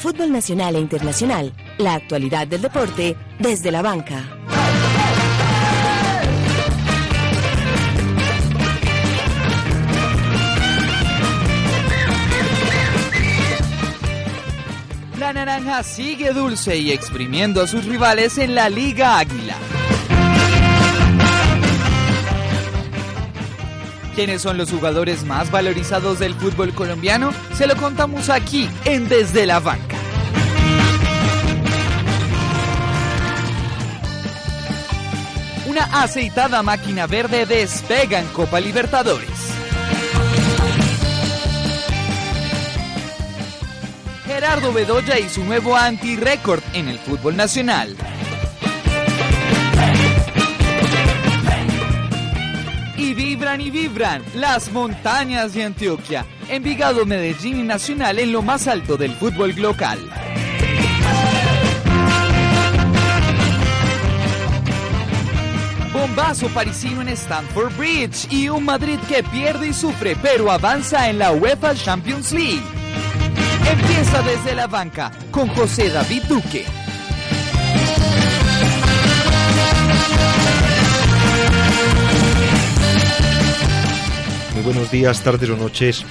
fútbol nacional e internacional, la actualidad del deporte desde la banca. La naranja sigue dulce y exprimiendo a sus rivales en la Liga Águila. ¿Quiénes son los jugadores más valorizados del fútbol colombiano? Se lo contamos aquí en Desde la Banca. Una aceitada máquina verde despega en Copa Libertadores. Gerardo Bedoya y su nuevo anti-récord en el fútbol nacional. Y vibran y vibran las montañas de Antioquia, Envigado, Medellín y Nacional en lo más alto del fútbol local. Bombazo parisino en Stamford Bridge y un Madrid que pierde y sufre pero avanza en la UEFA Champions League. Empieza desde la banca con José David Duque. Buenos días, tardes o noches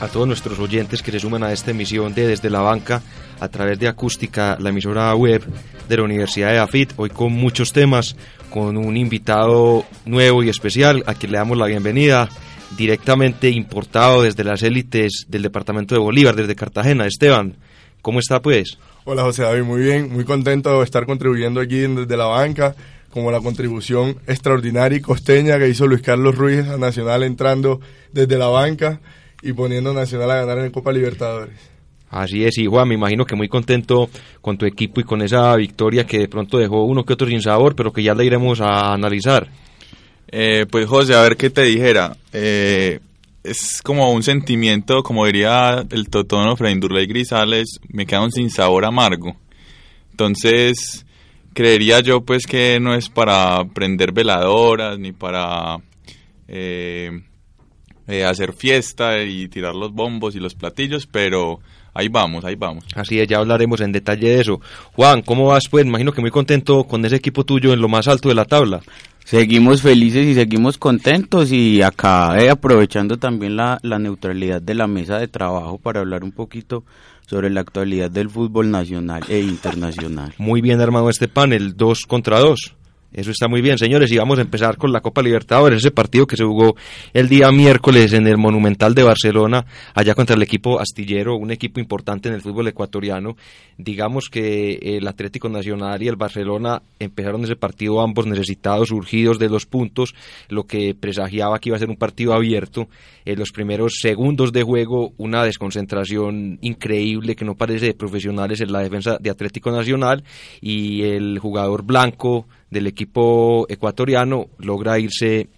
a todos nuestros oyentes que se suman a esta emisión de Desde la Banca a través de Acústica, la emisora web de la Universidad de AFIT. Hoy con muchos temas, con un invitado nuevo y especial a quien le damos la bienvenida, directamente importado desde las élites del departamento de Bolívar, desde Cartagena. Esteban, ¿cómo está pues? Hola José David, muy bien, muy contento de estar contribuyendo aquí desde la banca, como la contribución extraordinaria y costeña que hizo Luis Carlos Ruiz a Nacional entrando desde la banca y poniendo a Nacional a ganar en Copa Libertadores. Así es, y Juan, me imagino que muy contento con tu equipo y con esa victoria que de pronto dejó uno que otro sin sabor, pero que ya la iremos a analizar. Eh, pues José, a ver qué te dijera. Eh, es como un sentimiento, como diría el totono Freindurley Grisales, me queda un sin sabor amargo. Entonces, creería yo pues que no es para prender veladoras ni para eh, eh, hacer fiesta y tirar los bombos y los platillos, pero ahí vamos, ahí vamos. Así es, ya hablaremos en detalle de eso. Juan, ¿cómo vas? Pues imagino que muy contento con ese equipo tuyo en lo más alto de la tabla. Seguimos felices y seguimos contentos y acá eh, aprovechando también la, la neutralidad de la mesa de trabajo para hablar un poquito sobre la actualidad del fútbol nacional e internacional. Muy bien armado este panel, dos contra dos. Eso está muy bien, señores, y vamos a empezar con la Copa Libertadores, ese partido que se jugó el día miércoles en el Monumental de Barcelona, allá contra el equipo astillero, un equipo importante en el fútbol ecuatoriano. Digamos que el Atlético Nacional y el Barcelona empezaron ese partido ambos necesitados, urgidos de los puntos, lo que presagiaba que iba a ser un partido abierto. En los primeros segundos de juego, una desconcentración increíble que no parece de profesionales en la defensa de Atlético Nacional y el jugador blanco del equipo ecuatoriano logra irse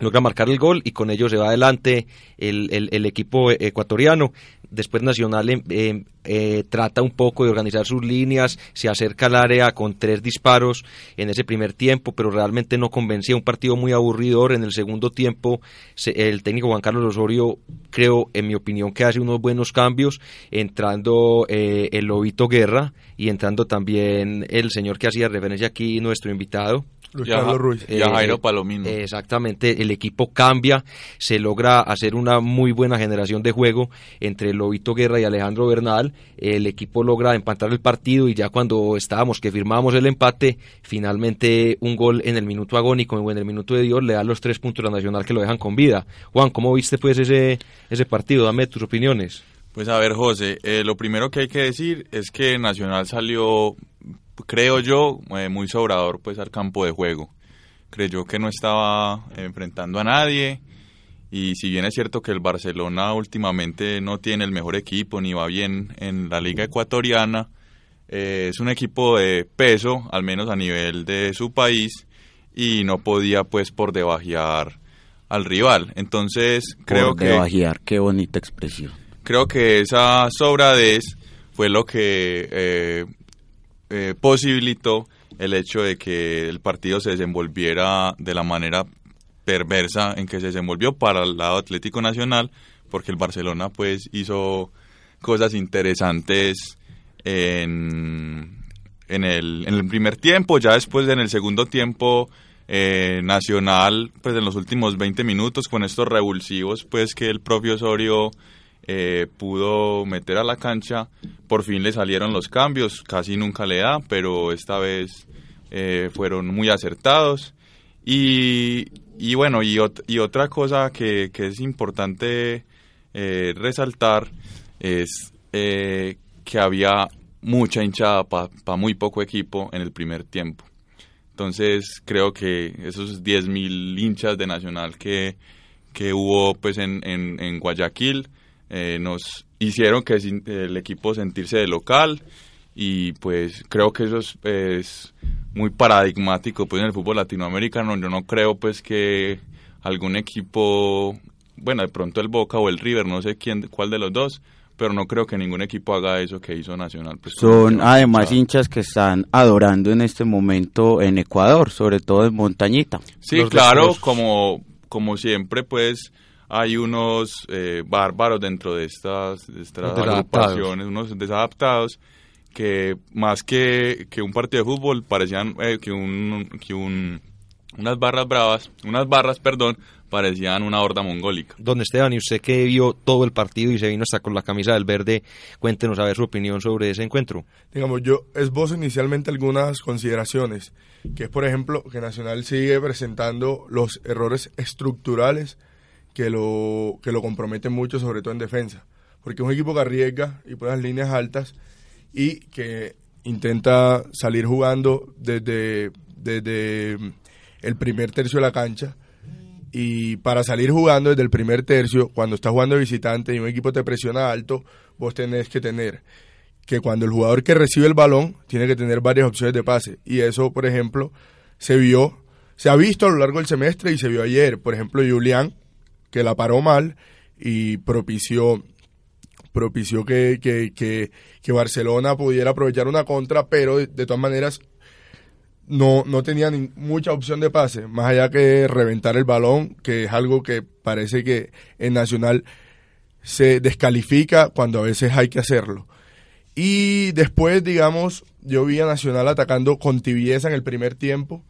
logra marcar el gol y con ello se va adelante el, el, el equipo ecuatoriano. Después Nacional eh, eh, trata un poco de organizar sus líneas, se acerca al área con tres disparos en ese primer tiempo, pero realmente no convencía. Un partido muy aburridor. En el segundo tiempo, se, el técnico Juan Carlos Osorio, creo, en mi opinión, que hace unos buenos cambios, entrando eh, el Lobito Guerra y entrando también el señor que hacía referencia aquí, nuestro invitado, Luis Carlos Ruiz. Y a Jairo Palomino. Eh, exactamente, el equipo cambia, se logra hacer una muy buena generación de juego entre Lobito Guerra y Alejandro Bernal, el equipo logra empatar el partido y ya cuando estábamos que firmamos el empate, finalmente un gol en el minuto agónico o en el minuto de Dios le da los tres puntos a Nacional que lo dejan con vida. Juan, ¿cómo viste pues ese, ese partido? Dame tus opiniones. Pues a ver, José, eh, lo primero que hay que decir es que Nacional salió creo yo, eh, muy sobrador pues al campo de juego. Creyó que no estaba enfrentando a nadie y si bien es cierto que el Barcelona últimamente no tiene el mejor equipo ni va bien en la liga ecuatoriana, eh, es un equipo de peso, al menos a nivel de su país, y no podía pues por debajear al rival. Entonces creo por que... Debajear, qué bonita expresión. Creo que esa sobradez fue lo que eh, eh, posibilitó el hecho de que el partido se desenvolviera de la manera perversa en que se desenvolvió para el lado Atlético Nacional, porque el Barcelona pues hizo cosas interesantes en, en, el, en el primer tiempo, ya después en el segundo tiempo eh, Nacional, pues en los últimos 20 minutos con estos revulsivos, pues que el propio Osorio eh, pudo meter a la cancha, por fin le salieron los cambios, casi nunca le da, pero esta vez eh, fueron muy acertados. Y, bueno, y, otra cosa que, es importante resaltar es que había mucha hinchada para muy poco equipo en el primer tiempo. Entonces creo que esos 10.000 hinchas de Nacional que, que hubo pues en, en, Guayaquil eh, nos hicieron que el equipo sentirse de local y pues creo que eso es, muy paradigmático pues en el fútbol latinoamericano. Yo no creo pues que algún equipo, bueno de pronto el Boca o el River, no sé quién, cuál de los dos, pero no creo que ningún equipo haga eso que hizo Nacional. Pues, Son además hinchas que están adorando en este momento en Ecuador, sobre todo en Montañita. Sí, claro, como, como siempre, pues hay unos eh, bárbaros dentro de estas, agrupaciones, unos desadaptados, que más que, que un partido de fútbol parecían eh, que, un, que un, unas barras bravas, unas barras, perdón, parecían una horda mongólica. Don Esteban, y usted que vio todo el partido y se vino hasta con la camisa del verde, cuéntenos a ver su opinión sobre ese encuentro. Digamos, yo esbozo inicialmente algunas consideraciones, que es por ejemplo que Nacional sigue presentando los errores estructurales que lo, que lo comprometen mucho, sobre todo en defensa. Porque es un equipo que arriesga y pone las líneas altas y que intenta salir jugando desde, desde el primer tercio de la cancha y para salir jugando desde el primer tercio, cuando estás jugando visitante y un equipo te presiona alto, vos tenés que tener que cuando el jugador que recibe el balón tiene que tener varias opciones de pase. Y eso, por ejemplo, se vio, se ha visto a lo largo del semestre y se vio ayer. Por ejemplo, Julián, que la paró mal y propició propició que, que, que, Barcelona pudiera aprovechar una contra, pero de todas maneras no, no tenía mucha opción de pase, más allá que reventar el balón, que es algo que parece que en Nacional se descalifica cuando a veces hay que hacerlo. Y después, digamos, yo vi a Nacional atacando con tibieza en el primer tiempo,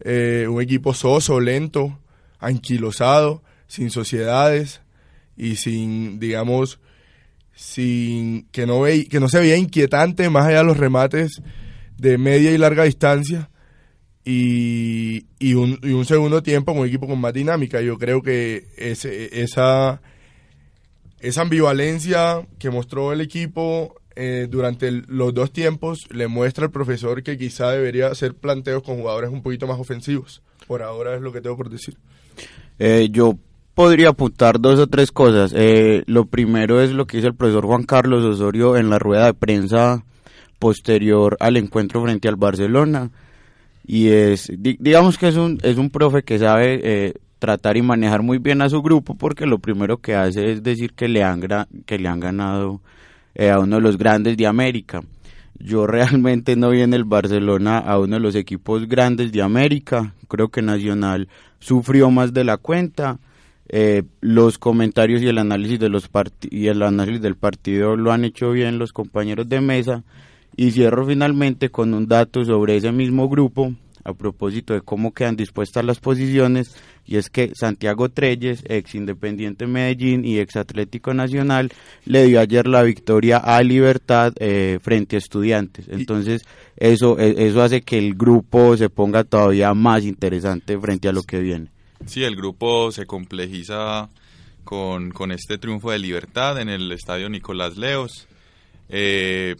eh, un equipo soso, lento, anquilosado, sin sociedades y sin, digamos, sin que no, ve, que no se veía inquietante más allá de los remates de media y larga distancia y, y, un, y un segundo tiempo con un equipo con más dinámica. Yo creo que ese, esa, esa ambivalencia que mostró el equipo eh, durante los dos tiempos le muestra al profesor que quizá debería hacer planteos con jugadores un poquito más ofensivos. Por ahora es lo que tengo por decir. Eh, yo podría apuntar dos o tres cosas. Eh, lo primero es lo que dice el profesor Juan Carlos Osorio en la rueda de prensa posterior al encuentro frente al Barcelona. Y es, digamos que es un, es un profe que sabe eh, tratar y manejar muy bien a su grupo porque lo primero que hace es decir que le han, que le han ganado eh, a uno de los grandes de América. Yo realmente no vi en el Barcelona a uno de los equipos grandes de América. Creo que Nacional sufrió más de la cuenta. Eh, los comentarios y el análisis de los y el análisis del partido lo han hecho bien los compañeros de mesa y cierro finalmente con un dato sobre ese mismo grupo, a propósito de cómo quedan dispuestas las posiciones, y es que Santiago Treyes, ex Independiente Medellín y ex Atlético Nacional, le dio ayer la victoria a Libertad eh, frente a Estudiantes. Entonces, eso, e, eso hace que el grupo se ponga todavía más interesante frente a lo que viene. Sí, el grupo se complejiza con, con este triunfo de Libertad en el estadio Nicolás Leos. Eh,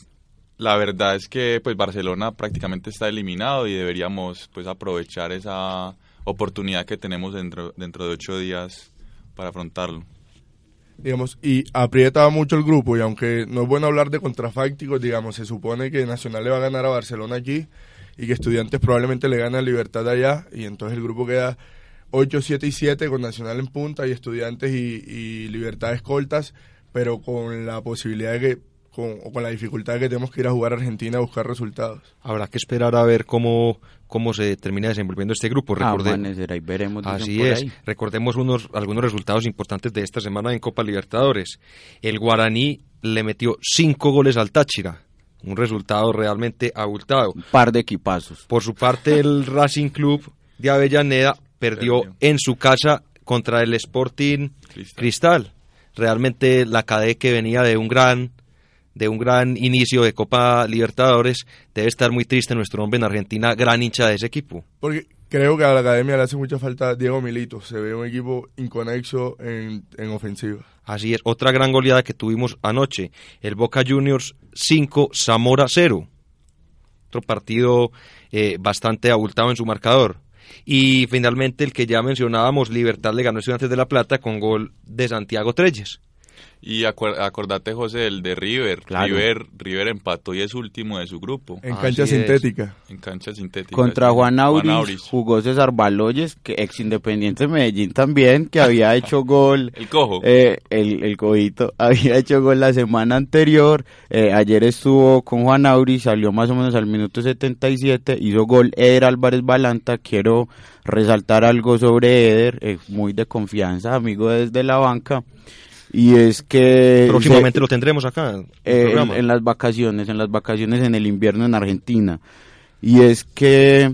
la verdad es que pues Barcelona prácticamente está eliminado y deberíamos pues aprovechar esa oportunidad que tenemos dentro, dentro de ocho días para afrontarlo. Digamos, y aprieta mucho el grupo y aunque no es bueno hablar de contrafácticos, digamos, se supone que Nacional le va a ganar a Barcelona aquí y que Estudiantes probablemente le gane a Libertad allá y entonces el grupo queda 8, 7 y 7 con Nacional en punta y Estudiantes y, y Libertad escoltas, pero con la posibilidad de que con, o con la dificultad que tenemos que ir a jugar a Argentina a buscar resultados. Habrá que esperar a ver cómo, cómo se termina desenvolviendo este grupo. Ah, Recorde... veremos. Así es. Recordemos unos, algunos resultados importantes de esta semana en Copa Libertadores. El Guaraní le metió cinco goles al Táchira un resultado realmente abultado. Un par de equipazos. Por su parte, el Racing Club de Avellaneda perdió Perdió. en su casa contra el Sporting Cristal. Cristal. Realmente la cadena que venía de un gran de un gran inicio de Copa Libertadores debe estar muy triste nuestro hombre en Argentina, gran hincha de ese equipo. Porque creo que a la academia le hace mucha falta Diego Milito. Se ve un equipo inconexo en, en ofensiva. Así es, otra gran goleada que tuvimos anoche, el Boca Juniors 5, Zamora 0. Otro partido eh, bastante abultado en su marcador. Y finalmente el que ya mencionábamos, Libertad le ganó a Estudiantes de La Plata con gol de Santiago Treyes. Y acuer- acordate, José, el de River. Claro. River. River empató y es último de su grupo. En Así cancha es. sintética. En cancha sintética. Contra sí. Juan Auris, jugó César Baloyes, que ex Independiente Medellín también, que había hecho gol. El cojo. Eh, el, el cojito había hecho gol la semana anterior. eh, ayer estuvo con Juan Auris, salió más o menos al minuto 77, hizo gol Eder Álvarez Balanta. Quiero resaltar algo sobre Eder, eh, muy de confianza, amigo desde la banca. Y es que Próximamente se- lo tendremos acá. en eh, en las vacaciones, en las vacaciones en el invierno en Argentina. Y es que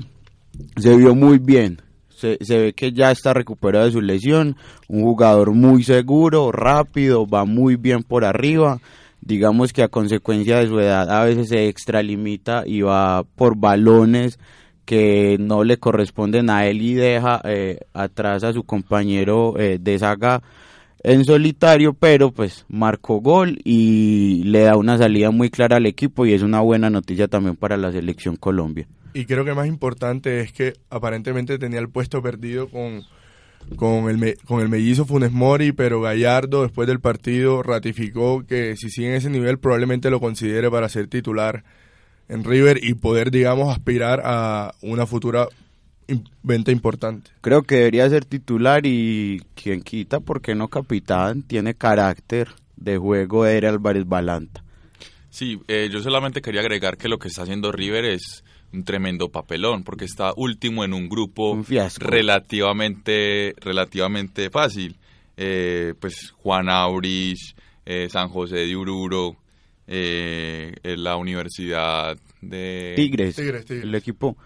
se vio muy bien. Se, se ve que ya está recuperado de su lesión. Un jugador muy seguro, rápido, va muy bien por arriba. Digamos que a consecuencia de su edad a veces se extralimita y va por balones que no le corresponden a él y deja eh, atrás a su compañero eh, de saga en solitario, pero pues marcó gol y le da una salida muy clara al equipo y es una buena noticia también para la selección Colombia. Y creo que más importante es que aparentemente tenía el puesto perdido con, con, el, con el mellizo Funes Mori, pero Gallardo después del partido ratificó que si sigue en ese nivel probablemente lo considere para ser titular en River y poder, digamos, aspirar a una futura venta importante. Creo que debería ser titular y quien quita, ¿por qué no capitán? Tiene carácter de juego Eder Álvarez Balanta. Sí, eh, yo solamente quería agregar que lo que está haciendo River es un tremendo papelón, porque está último en un grupo Un relativamente, relativamente fácil. Eh, pues Juan Auris, eh, San José de Ururo, eh, eh, la Universidad de... Tigres, Tigres, Tigres. el equipo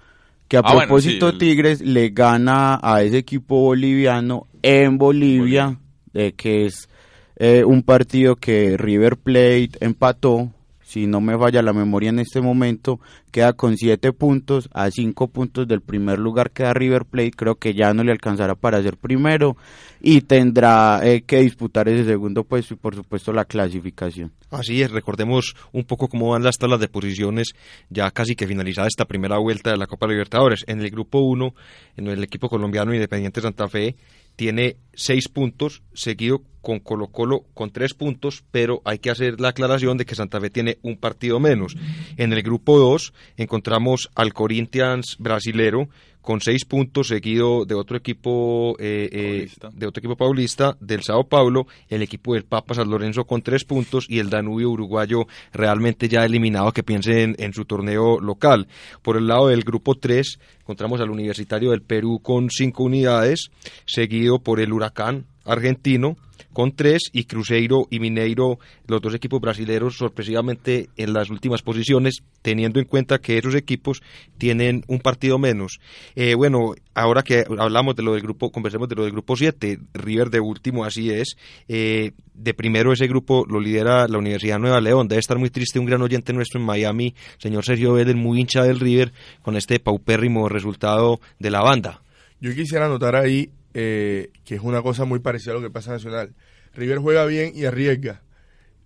que a Ah, bueno, propósito el- Tigres le gana a ese equipo boliviano en Bolivia, eh, que es eh, un partido que River Plate empató, si no me falla la memoria en este momento, queda con siete puntos, a cinco puntos del primer lugar queda River Plate, creo que ya no le alcanzará para ser primero y tendrá eh, que disputar ese segundo puesto y por supuesto la clasificación. Así es, recordemos un poco cómo van las tablas de posiciones ya casi que finalizada esta primera vuelta de la Copa Libertadores. En el grupo 1, en el equipo colombiano Independiente Santa Fe tiene seis puntos, seguido con Colo Colo con tres puntos, pero hay que hacer la aclaración de que Santa Fe tiene un partido menos. En el grupo 2 encontramos al Corinthians brasilero con seis puntos, seguido de otro equipo eh, eh, Paulista. de otro equipo paulista, del Sao Paulo, el equipo del Papa San Lorenzo con tres puntos y el Danubio uruguayo realmente ya eliminado que piense en, en su torneo local. Por el lado del grupo 3 encontramos al Universitario del Perú con cinco unidades, seguido por el Huracán argentino con tres y Cruzeiro y Mineiro, los dos equipos brasileños sorpresivamente en las últimas posiciones, teniendo en cuenta que esos equipos tienen un partido menos. Eh, bueno, ahora que hablamos de lo del grupo, conversemos de lo del grupo 7, River de último, así es. Eh, de primero ese grupo lo lidera la Universidad Nueva León. Debe estar muy triste un gran oyente nuestro en Miami, señor Sergio Vélez, muy hincha del River, con este paupérrimo resultado de la banda. Yo quisiera anotar ahí eh, que es una cosa muy parecida a lo que pasa en Nacional. River juega bien y arriesga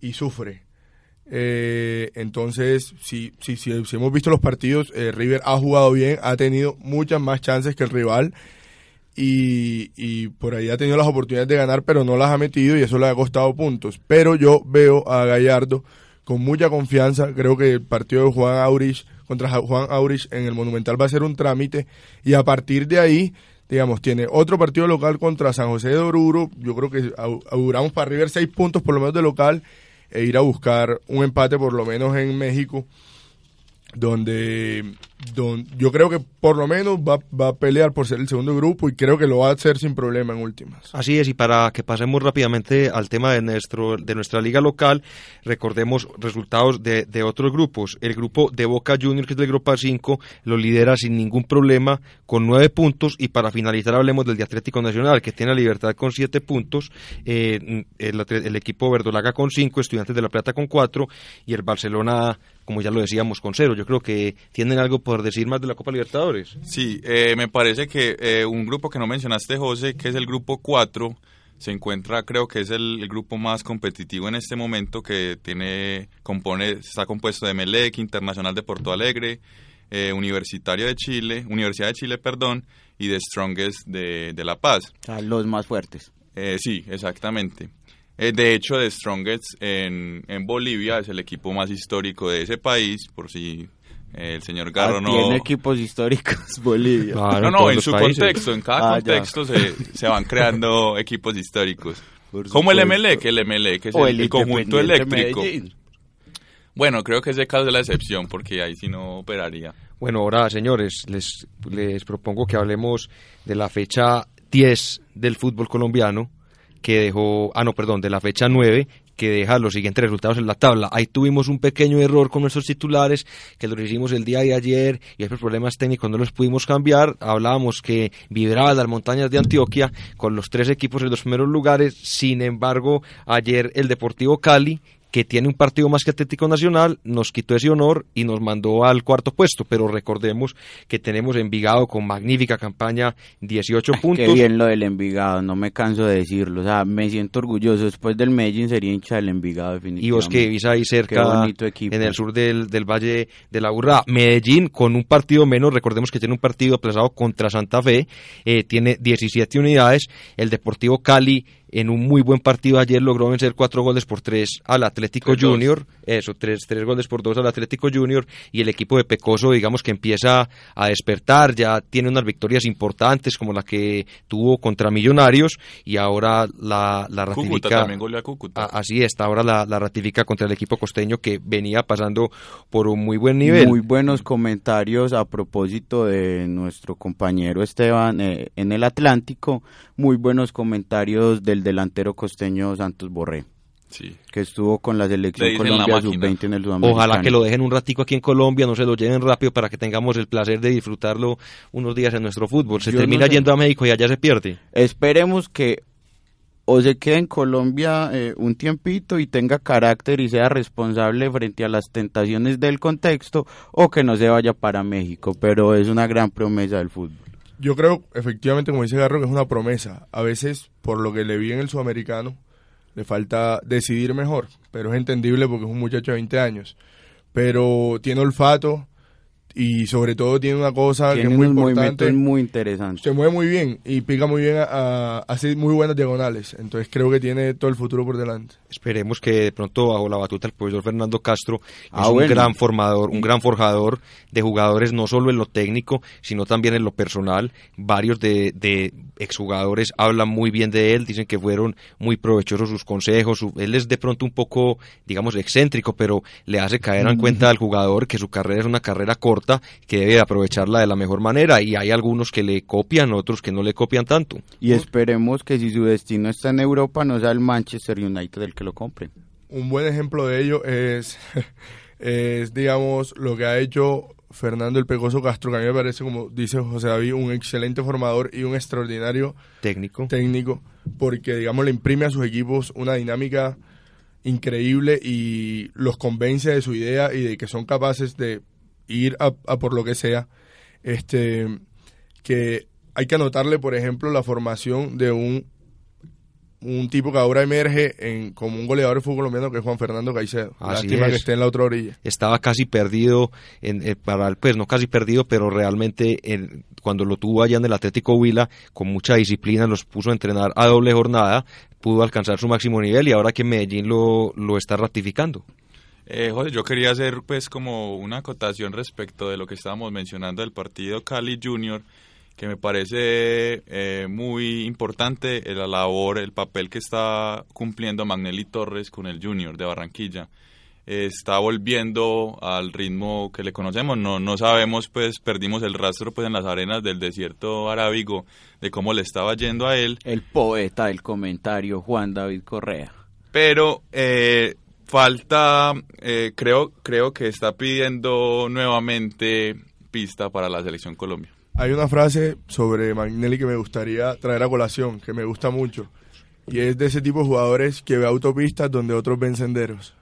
y sufre. Eh, entonces, si, si, si, si hemos visto los partidos, eh, River ha jugado bien, ha tenido muchas más chances que el rival y, y por ahí ha tenido las oportunidades de ganar, pero no las ha metido y eso le ha costado puntos. Pero yo veo a Gallardo con mucha confianza. Creo que el partido de Juan Aurich contra Juan Aurich en el Monumental va a ser un trámite y a partir de ahí, digamos, tiene otro partido local contra San José de Oruro. Yo creo que au- auguramos para River seis puntos por lo menos de local e ir a buscar un empate por lo menos en México donde, don- yo creo que por lo menos va, va a pelear por ser el segundo grupo y creo que lo va a hacer sin problema en últimas. Así es, y para que pasemos rápidamente al tema de, nuestro, de nuestra liga local, recordemos resultados de, de otros grupos. El grupo de Boca Juniors, que es del grupo 5, lo lidera sin ningún problema con nueve puntos. Y para finalizar, hablemos del de Atlético Nacional, que tiene a Libertad con siete puntos, eh, el, el equipo Verdolaga con cinco, Estudiantes de La Plata con cuatro, y el Barcelona, como ya lo decíamos, con cero. Yo creo que tienen algo por decir más de la Copa Libertadores. Sí, eh, me parece que eh, un grupo que no mencionaste, José, que es el grupo 4, se encuentra, creo que es el, el grupo más competitivo en este momento, que tiene, compone, está compuesto de Melec, Internacional de Porto Alegre, eh, Universitario de Chile, Universidad de Chile, perdón, y de Strongest de, de La Paz. O sea, los más fuertes. Eh, sí, exactamente. Eh, de hecho, The Strongest en, en Bolivia es el equipo más histórico de ese país, por si eh, el señor Garro Ah, no... Tiene equipos históricos Bolivia. Claro, No, no, en su países. contexto, en cada Ah, contexto se, se van creando equipos históricos. Por Como el supuesto. Emelec, el Emelec es O el, el conjunto eléctrico. Medellín. Bueno, creo que ese caso es la excepción, porque ahí sí no operaría. Bueno, ahora, señores, les, les propongo que hablemos de la fecha 10 del fútbol colombiano, que dejó, ah, no, perdón, de la fecha 9, que deja los siguientes resultados en la tabla. Ahí tuvimos un pequeño error con nuestros titulares, que los hicimos el día de ayer y por problemas técnicos no los pudimos cambiar. Hablábamos que vibraba las montañas de Antioquia con los tres equipos en los primeros lugares. Sin embargo, ayer el Deportivo Cali que tiene un partido más que Atlético Nacional, nos quitó ese honor y nos mandó al cuarto puesto, pero recordemos que tenemos Envigado con magnífica campaña, 18 puntos. Qué bien lo del Envigado, no me canso de decirlo. O sea, me siento orgulloso. Después del Medellín sería hincha del Envigado, Y definitivamente. vos que vivís ahí cerca, en el sur del, del Valle de la Burra. Medellín con un partido menos, recordemos que tiene un partido aplazado contra Santa Fe, eh, tiene 17 unidades. El Deportivo Cali en un muy buen partido ayer logró vencer cuatro goles por tres al Atlético Tres, dos. Junior, eso, tres, tres goles por dos al Atlético Junior y el equipo de Pecoso digamos que empieza a despertar, ya tiene unas victorias importantes como la que tuvo contra Millonarios y ahora la, la Cúcuta ratifica también goleó a Cúcuta. a- así está, ahora la, la ratifica contra el equipo costeño que venía pasando por un muy buen nivel. Muy buenos comentarios a propósito de nuestro compañero Esteban eh, en el Atlántico. Muy buenos comentarios del delantero costeño Santos Borré, Sí. que estuvo con la Le selección Colombia máquina. sub-20 en el Sudamericano. Ojalá que lo dejen un ratico aquí en Colombia, no se lo lleven rápido para que tengamos el placer de disfrutarlo unos días en nuestro fútbol. Se Yo no termina sé. yendo a México y allá se pierde. Esperemos que o se quede en Colombia eh, un tiempito y tenga carácter y sea responsable frente a las tentaciones del contexto o que no se vaya para México, pero es una gran promesa del fútbol. Yo creo, efectivamente, como dice Garro, que es una promesa. A veces, por lo que le vi en el sudamericano, le falta decidir mejor, pero es entendible porque es un muchacho de 20 años. Pero tiene olfato y sobre todo tiene una cosa Tiene que es muy importante. muy interesantes. Se mueve muy bien y pica muy bien, a, a- hace muy buenas diagonales. Entonces creo que tiene todo el futuro por delante. Esperemos que de pronto bajo la batuta del profesor Fernando Castro Ah, es un gran formador, un gran forjador de jugadores no solo en lo técnico, sino también en lo personal. Varios de, de exjugadores hablan muy bien de él, dicen que fueron muy provechosos sus consejos. su- él es de pronto un poco, digamos, excéntrico, pero le hace caer en cuenta al jugador que su carrera es una carrera corta, que debe aprovecharla de la mejor manera. Y hay algunos que le copian, otros que no le copian tanto. Y esperemos que si su destino está en Europa no sea el Manchester United el que lo compre. Un buen ejemplo de ello es, es digamos, lo que ha hecho Fernando el Pecoso Castro, que a mí me parece, como dice José David, un excelente formador y un extraordinario Técnico. técnico, porque, digamos, le imprime a sus equipos una dinámica increíble y los convence de su idea y de que son capaces de ir a, a por lo que sea. Este, que hay que anotarle, por ejemplo, la formación de un un tipo que ahora emerge en, como un goleador de fútbol colombiano que es Juan Fernando Caicedo. Así Lástima es. que esté en la otra orilla. estaba casi perdido en, eh, para el pues no casi perdido pero realmente en- cuando lo tuvo allá en el Atlético Huila con mucha disciplina los puso a entrenar a doble jornada pudo alcanzar su máximo nivel y ahora que Medellín lo, lo está ratificando Eh, José, yo quería hacer pues como una acotación respecto de lo que estábamos mencionando del partido Cali Junior, que me parece eh, muy importante la labor, el papel que está cumpliendo Magnelli Torres con el Junior de Barranquilla. eh, está volviendo al ritmo que le conocemos. No, no sabemos, pues perdimos el rastro pues en las arenas del desierto arábigo de cómo le estaba yendo a él. El poeta del comentario, Juan David Correa. Pero eh, falta, eh, creo, creo que está pidiendo nuevamente pista para la selección Colombia. Hay una frase sobre Magnelli que me gustaría traer a colación, que me gusta mucho, y es de ese tipo de jugadores que ve autopistas donde otros ven senderos.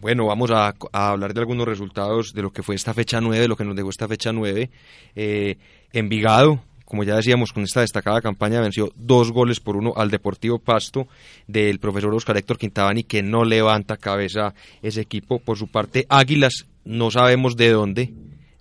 Bueno, vamos a, a, hablar de algunos resultados de lo que fue esta fecha 9, de lo que nos dejó esta fecha 9. Eh, Envigado, como ya decíamos, con esta destacada campaña venció dos goles por uno al Deportivo Pasto del profesor Oscar Héctor Quintabani, que no levanta cabeza ese equipo. Por su parte, Águilas, no sabemos de dónde,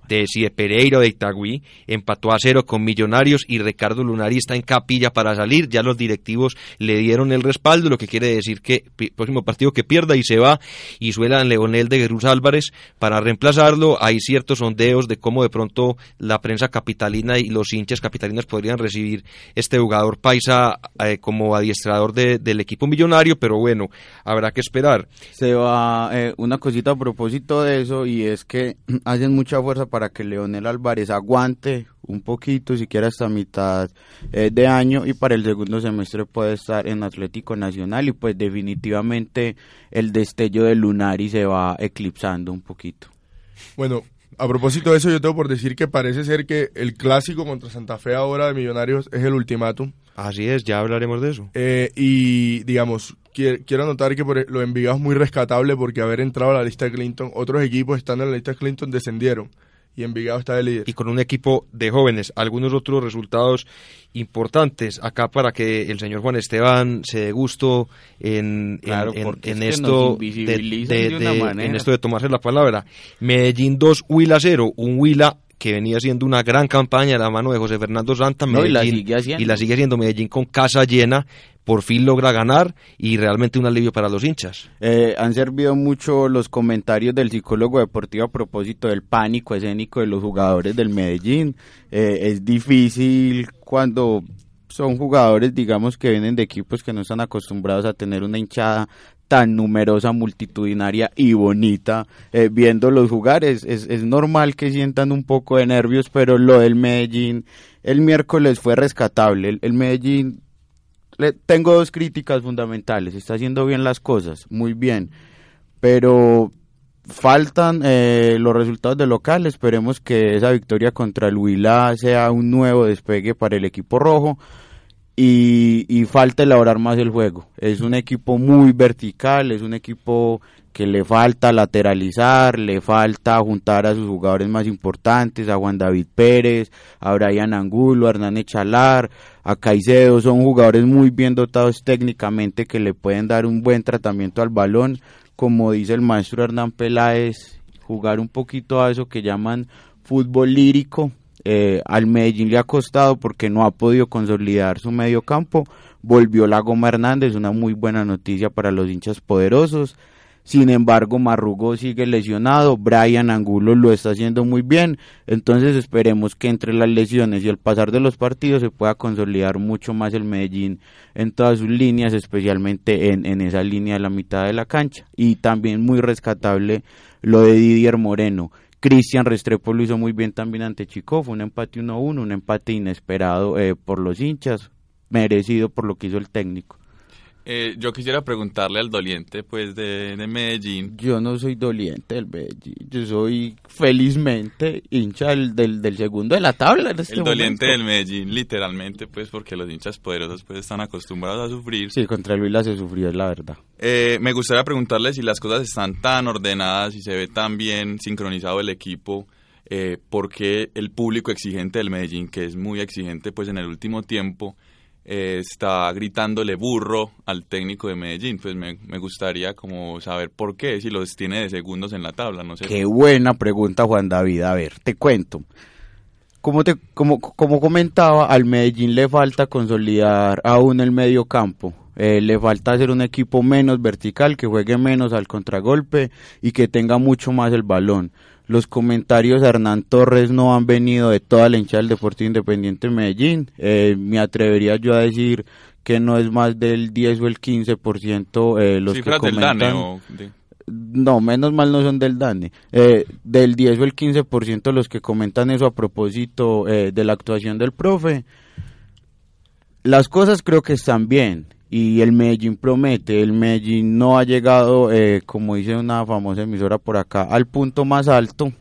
de si de Pereira de Itagüí, empató a cero con Millonarios y Ricardo Lunari está en capilla para salir, ya los directivos le dieron el respaldo, lo que quiere decir que próximo partido que pierda y se va y suelan Leonel de Jesús Álvarez para reemplazarlo, hay ciertos sondeos de cómo de pronto la prensa capitalina y los hinchas capitalinos podrían recibir este jugador paisa eh, como adiestrador de, del equipo millonario, pero bueno, habrá que esperar. Se va eh, una cosita a propósito de eso y es que hacen mucha fuerza para para que Leonel Álvarez aguante un poquito, siquiera hasta mitad eh, de año y para el segundo semestre puede estar en Atlético Nacional y pues definitivamente el destello de Lunari se va eclipsando un poquito. Bueno, a propósito de eso yo tengo por decir que parece ser que el clásico contra Santa Fe ahora de Millonarios es el ultimátum. Así es, ya hablaremos de eso. Eh, y digamos, quiero anotar que por, lo de Envigado es muy rescatable porque haber entrado a la lista de Clinton, otros equipos estando en la lista de Clinton descendieron y Envigado está de líder. Y con un equipo de jóvenes, algunos otros resultados importantes acá para que el señor Juan Esteban se dé gusto en, claro, en, en, en es esto de, de, de, de, en esto de tomarse la palabra. Medellín 2, Huila 0, un Huila que venía haciendo una gran campaña a la mano de José Fernando Santa no, Medellín, y, la sigue haciendo. y la sigue haciendo Medellín con casa llena por fin logra ganar y realmente un alivio para los hinchas. Eh, han servido mucho los comentarios del psicólogo deportivo a propósito del pánico escénico de los jugadores del Medellín. Eh, es difícil cuando son jugadores, digamos, que vienen de equipos que no están acostumbrados a tener una hinchada tan numerosa, multitudinaria y bonita, eh, viéndolos jugar, es, es, es, normal que sientan un poco de nervios, pero lo del Medellín el miércoles fue rescatable. El, el Medellín le, tengo dos críticas fundamentales. Está haciendo bien las cosas, muy bien, pero faltan eh, los resultados de local. Esperemos que esa victoria contra el Huila sea un nuevo despegue para el equipo rojo. Y, y, falta elaborar más el juego. Es un equipo muy vertical, es un equipo que le falta lateralizar, le falta juntar a sus jugadores más importantes, a Juan David Pérez, a Brian Angulo, a Hernán Echalar, a Caicedo, son jugadores muy bien dotados técnicamente que le pueden dar un buen tratamiento al balón, como dice el maestro Hernán Peláez, jugar un poquito a eso que llaman fútbol lírico, eh, al Medellín le ha costado porque no ha podido consolidar su medio campo. Volvió la Goma Hernández, una muy buena noticia para los hinchas poderosos. Sin embargo, Marrugo sigue lesionado, Brian Angulo lo está haciendo muy bien, entonces esperemos que entre las lesiones y el pasar de los partidos se pueda consolidar mucho más el Medellín en todas sus líneas, especialmente en, en esa línea de la mitad de la cancha. Y también muy rescatable lo de Didier Moreno. Cristian Restrepo lo hizo muy bien también ante Chico, fue un empate 1-1, un empate inesperado eh, por los hinchas, merecido por lo que hizo el técnico. Eh, yo quisiera preguntarle al doliente pues de, de, Medellín. Yo no soy doliente del Medellín, yo soy felizmente hincha del, del, del segundo de la tabla. En este el doliente momento. del Medellín, literalmente, pues porque los hinchas poderosos pues están acostumbrados a sufrir. Sí, contra el Huila se sufrió, es la verdad. Eh, me gustaría preguntarle si las cosas están tan ordenadas y se ve tan bien sincronizado el equipo. Eh, porque el público exigente del Medellín, que es muy exigente pues en el último tiempo, eh, está gritándole burro al técnico de Medellín. Pues me, me, gustaría como saber por qué, si los tiene de segundos en la tabla, no sé. Qué buena pregunta, Juan David. A ver, te cuento. Como, te, como, como comentaba, al Medellín le falta consolidar aún el medio campo. Eh, le falta hacer un equipo menos vertical, que juegue menos al contragolpe y que tenga mucho más el balón. Los comentarios de Hernán Torres no han venido de toda la hinchada del Deportivo Independiente de Medellín. Eh, me atrevería yo a decir que no es más del 10 o el 15% eh, los Cifras que comentan. Del DANE, o de... no, menos mal no son del DANE. Eh, del 10 o el 15% los que comentan eso a propósito eh, de la actuación del profe. Las cosas creo que están bien y el Medellín promete. El Medellín no ha llegado, eh, como dice una famosa emisora por acá, al punto más alto.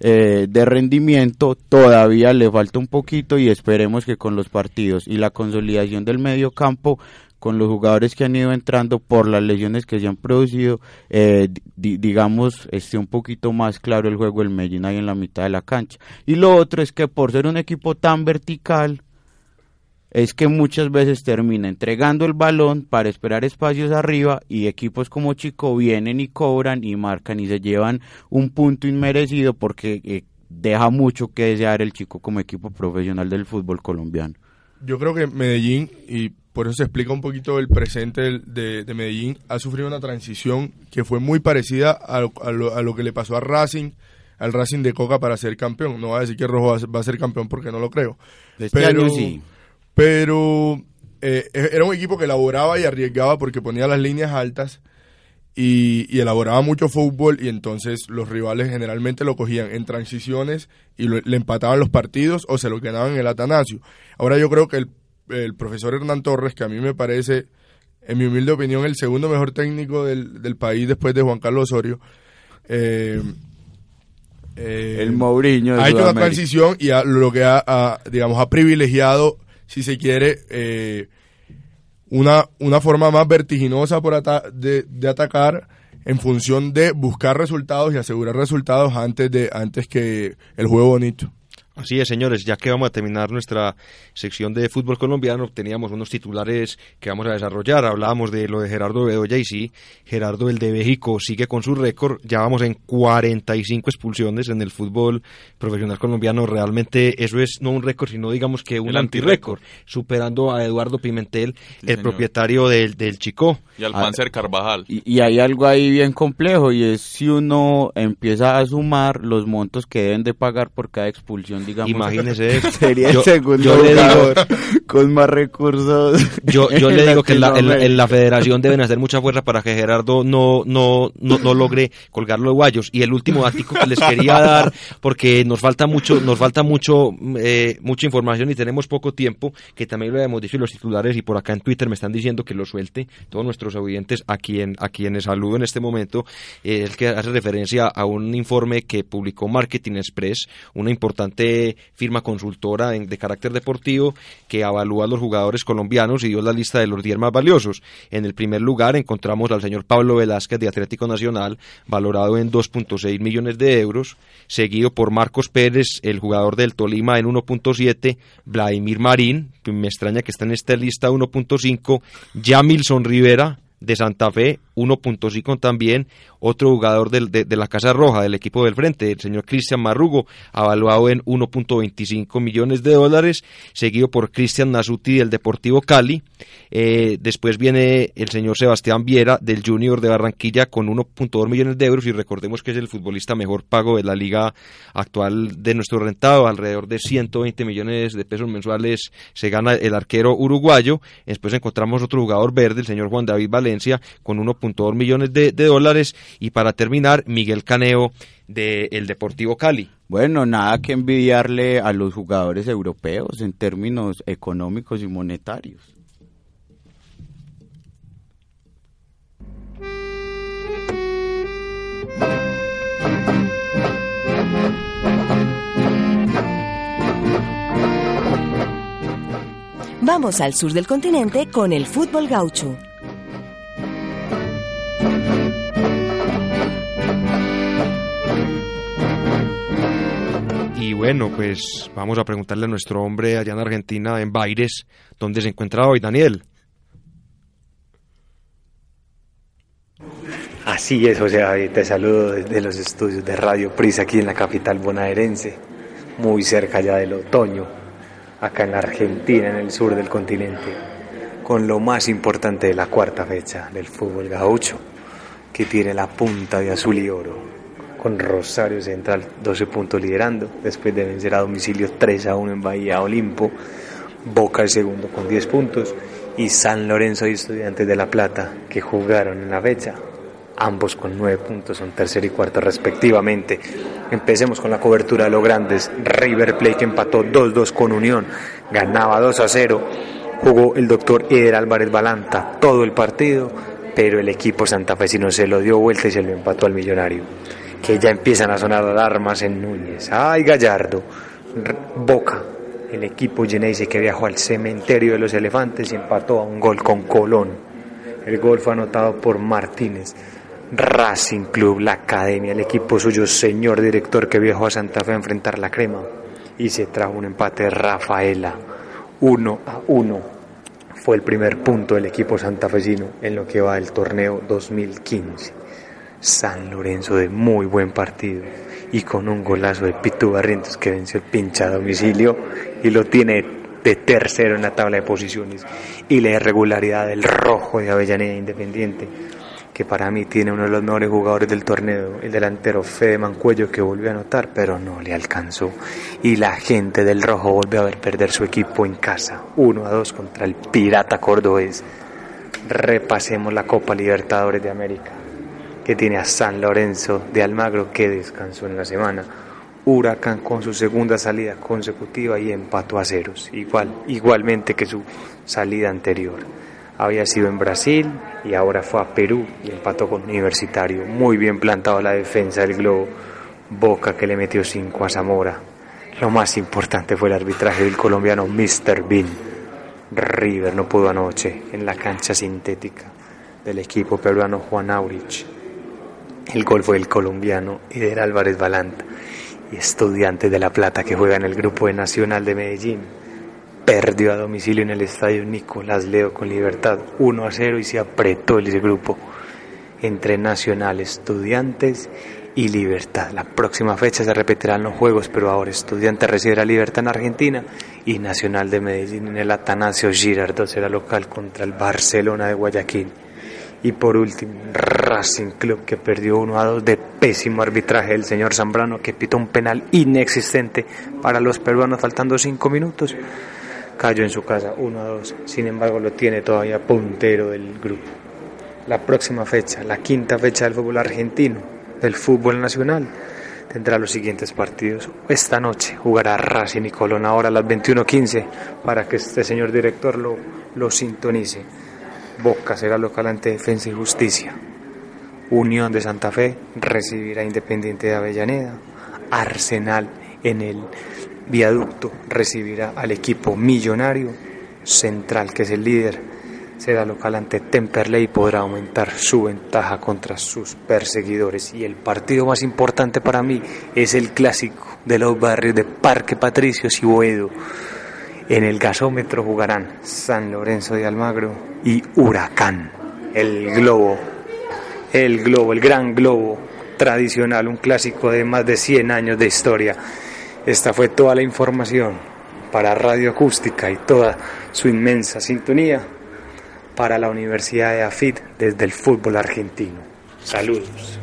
de rendimiento todavía le falta un poquito y esperemos que con los partidos y la consolidación del medio campo con los jugadores que han ido entrando por las lesiones que se han producido, eh, digamos, esté un poquito más claro el juego del Medellín ahí en la mitad de la cancha. Y lo otro es que por ser un equipo tan vertical, es que muchas veces termina entregando el balón para esperar espacios arriba y equipos como Chico vienen y cobran y marcan y se llevan un punto inmerecido porque eh, deja mucho que desear el Chico como equipo profesional del fútbol colombiano. Yo creo que Medellín, y por eso se explica un poquito el presente de, Medellín, ha sufrido una transición que fue muy parecida a lo, que le pasó a Racing, al Racing de Coca para ser campeón. No va a decir que Rojo va a ser campeón porque no lo creo. Este pero, sí. Pero eh, e, era un equipo que elaboraba y arriesgaba porque ponía las líneas altas y, elaboraba mucho fútbol y entonces los rivales generalmente lo cogían en transiciones y le empataban los partidos o se lo ganaban en el Atanasio. Ahora yo creo que el el profesor Hernán Torres, que a mí me parece, en mi humilde opinión, el segundo mejor técnico del, del país después de Juan Carlos Osorio. Eh, eh, el Mourinho. Ha hecho una transición y lo que ha, digamos, ha privilegiado, si se quiere, eh, una, una forma más vertiginosa por de, de atacar en función de buscar resultados y asegurar resultados antes de antes que el juego bonito. Así es, señores, ya que vamos a terminar nuestra sección de fútbol colombiano, teníamos unos titulares que vamos a desarrollar. Hablábamos de lo de Gerardo Bedoya y sí, Gerardo el de México sigue con su récord. Ya vamos en 45 expulsiones en el fútbol profesional colombiano. Realmente eso es no un récord, sino digamos que un antirécord, superando a Eduardo Pimentel, el propietario del, del Chico. Y al Panzer Carvajal. Y, y hay algo ahí bien complejo y es si uno empieza a sumar los montos que deben de pagar por cada expulsión Imagínese, sería el segundo con más recursos. Yo, yo le digo que en la, federación deben hacer mucha fuerza para que Gerardo no, no, no, logre colgar los guayos. Y el último ático que les quería dar, porque nos falta mucho, nos falta mucho, eh, mucha información y tenemos poco tiempo, que también lo hemos dicho los titulares y por acá en Twitter me están diciendo que lo suelte todos nuestros oyentes a quien, a quienes saludo en este momento, es el que hace referencia a un informe que publicó Marketing Express, una importante firma consultora de carácter deportivo que evalúa a los jugadores colombianos y dio la lista de los 10 más valiosos. En el primer lugar encontramos al señor Pablo Velázquez de Atlético Nacional, valorado en 2.6 millones de euros, seguido por Marcos Pérez, el jugador del Tolima en 1.7, Vladimir Marín, me extraña que está en esta lista 1.5, Jamilson Rivera de Santa Fe, 1.5 también, otro jugador de, de, la Casa Roja, del equipo del frente, el señor Cristian Marrugo, avaluado en 1.25 millones de dólares, seguido por Cristian Nasuti del Deportivo Cali. Eh, después viene el señor Sebastián Viera del Junior de Barranquilla con 1.2 millones de euros y recordemos que es el futbolista mejor pago de la liga actual de nuestro rentado, alrededor de 120 millones de pesos mensuales se gana el arquero uruguayo. Después encontramos otro jugador verde, el señor Juan David Valencia, con 1.2 millones de, de dólares y para terminar, Miguel Caneo del el Deportivo Cali. Bueno, nada que envidiarle a los jugadores europeos en términos económicos y monetarios. Vamos al sur del continente con el fútbol gaucho. Y bueno, pues vamos a preguntarle a nuestro hombre allá en Argentina, en Baires, dónde se encuentra hoy, Daniel. Así es, José te saludo desde los estudios de Radio Prisa aquí en la capital bonaerense, muy cerca ya del otoño, acá en la Argentina, en el sur del continente, con lo más importante de la cuarta fecha del fútbol gaucho, que tiene la punta de azul y oro, con Rosario Central 12 puntos liderando, después de vencer a domicilio 3 a 1 en Bahía Olimpo, Boca el segundo con 10 puntos y San Lorenzo y Estudiantes de La Plata que jugaron en la fecha ambos con nueve puntos, son tercer y cuarto respectivamente. Empecemos con la cobertura de los grandes. River Plate que empató 2-2 con Unión, ganaba 2 a 0. Jugó el doctor Eder Álvarez Balanta todo el partido, pero el equipo santafesino se lo dio vuelta y se lo empató al millonario. Que ya empiezan a sonar alarmas en Núñez. ¡Ay, Gallardo! Boca, el equipo Geneise que viajó al cementerio de los elefantes y empató a un gol con Colón. El gol fue anotado por Martínez. Racing Club, la academia, el equipo suyo, señor director que viajó a Santa Fe a enfrentar la crema y se trajo un empate Rafaela, 1 a 1. Fue el primer punto del equipo santafesino en lo que va del torneo 2015. San Lorenzo de muy buen partido y con un golazo de Pitu Barrientos que venció el pincha a domicilio y lo tiene de tercero en la tabla de posiciones y la irregularidad del rojo de Avellaneda Independiente que para mí tiene uno de los mejores jugadores del torneo, el delantero Fede Mancuello que volvió a anotar, pero no le alcanzó. Y la gente del Rojo volvió a ver perder su equipo en casa, 1 a 2 contra el Pirata Cordobés. Repasemos la Copa Libertadores de América, que tiene a San Lorenzo de Almagro que descansó en la semana. Huracán con su segunda salida consecutiva y empató a ceros, igual, igualmente que su salida anterior había sido en Brasil y ahora fue a Perú y empató con Universitario. Muy bien plantado la defensa del Globo. Boca que le metió 5 a Zamora. Lo más importante fue el arbitraje del colombiano Mr. Bean. River no pudo anoche en la cancha sintética del equipo peruano Juan Aurich. El gol fue el colombiano Eder Álvarez Balanta y estudiante de La Plata que juega en el grupo de Nacional de Medellín perdió a domicilio en el estadio Nicolás Leo con Libertad 1 a 0 y se apretó el grupo entre Nacional, Estudiantes y Libertad. La próxima fecha se repetirán los juegos, pero ahora Estudiantes recibirá Libertad en Argentina y Nacional de Medellín en el Atanasio Girardot será local contra el Barcelona de Guayaquil. Y por último, Racing Club que perdió 1 a 2 de pésimo arbitraje del señor Zambrano que pitó un penal inexistente para los peruanos faltando 5 minutos cayó en su casa 1 a 2. Sin embargo, lo tiene todavía puntero del grupo. La próxima fecha, la quinta fecha del fútbol argentino, del fútbol nacional, tendrá los siguientes partidos. Esta noche jugará Racing y Colón ahora a las 21.15 para que este señor director lo, lo sintonice. Boca será local ante Defensa y Justicia. Unión de Santa Fe recibirá Independiente de Avellaneda. Arsenal en el Viaducto recibirá al equipo millonario. Central, que es el líder, será local ante Temperley y podrá aumentar su ventaja contra sus perseguidores. Y el partido más importante para mí es el clásico de los barrios de Parque Patricios y Boedo. En el gasómetro jugarán San Lorenzo de Almagro y Huracán, el globo, el globo, el gran globo tradicional, un clásico de más de 100 años de historia. Esta fue toda la información para Radio Acústica y toda su inmensa sintonía para la Universidad de AFIT desde el fútbol argentino. Saludos.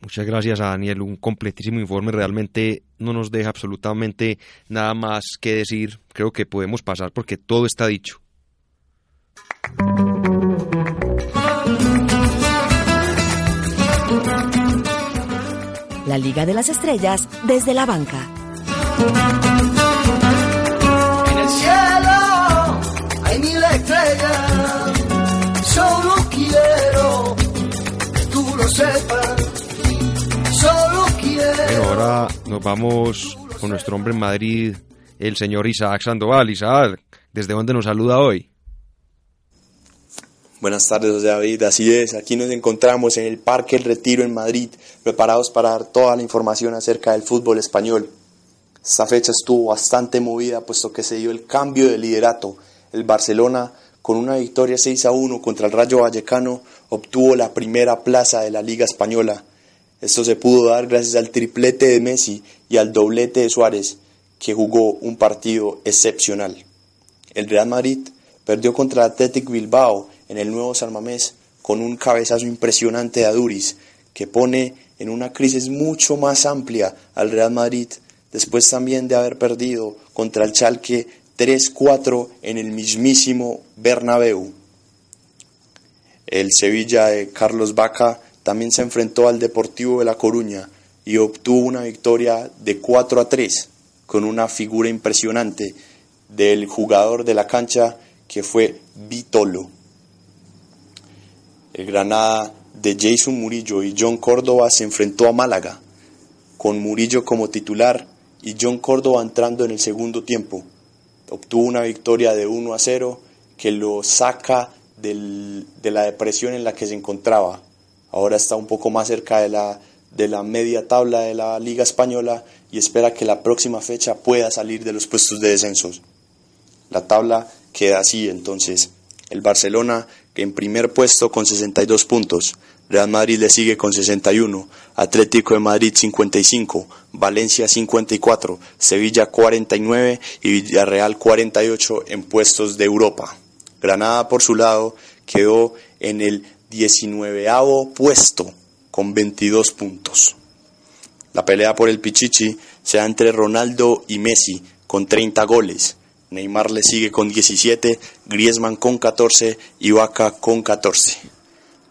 Muchas gracias a Daniel, un completísimo informe, realmente no nos deja absolutamente nada más que decir, creo que podemos pasar porque todo está dicho. la Liga de las Estrellas desde la banca. Ahora nos vamos con nuestro hombre en Madrid, el señor Isaac Sandoval. Isaac, ¿desde dónde nos saluda hoy? Buenas tardes, José David. Así es, aquí nos encontramos en el Parque El Retiro en Madrid, preparados para dar toda la información acerca del fútbol español. Esta fecha estuvo bastante movida puesto que se dio el cambio de liderato. El Barcelona, con una victoria 6 a 1 contra el Rayo Vallecano, obtuvo la primera plaza de la Liga Española. Esto se pudo dar gracias al triplete de Messi y al doblete de Suárez, que jugó un partido excepcional. El Real Madrid perdió contra Athletic Bilbao en el nuevo San con un cabezazo impresionante de Aduris que pone en una crisis mucho más amplia al Real Madrid después también de haber perdido contra el Chalque 3-4 en el mismísimo Bernabéu. El Sevilla de Carlos Vaca también se enfrentó al Deportivo de La Coruña y obtuvo una victoria de 4 a 3 con una figura impresionante del jugador de la cancha que fue Vitolo. El Granada de Jason Murillo y John Córdoba se enfrentó a Málaga, con Murillo como titular y John Córdoba entrando en el segundo tiempo. Obtuvo una victoria de 1 a 0 que lo saca de la depresión en la que se encontraba. Ahora está un poco más cerca de la, de la media tabla de la Liga Española y espera que la próxima fecha pueda salir de los puestos de descensos. La tabla queda así entonces. El Barcelona en primer puesto con 62 puntos, Real Madrid le sigue con 61, Atlético de Madrid 55, Valencia 54, Sevilla 49 y Villarreal 48 en puestos de Europa. Granada por su lado quedó en el 19 puesto con 22 puntos. La pelea por el Pichichi se entre Ronaldo y Messi con 30 goles. Neymar le sigue con 17, Griezmann con 14 y Vaca con 14.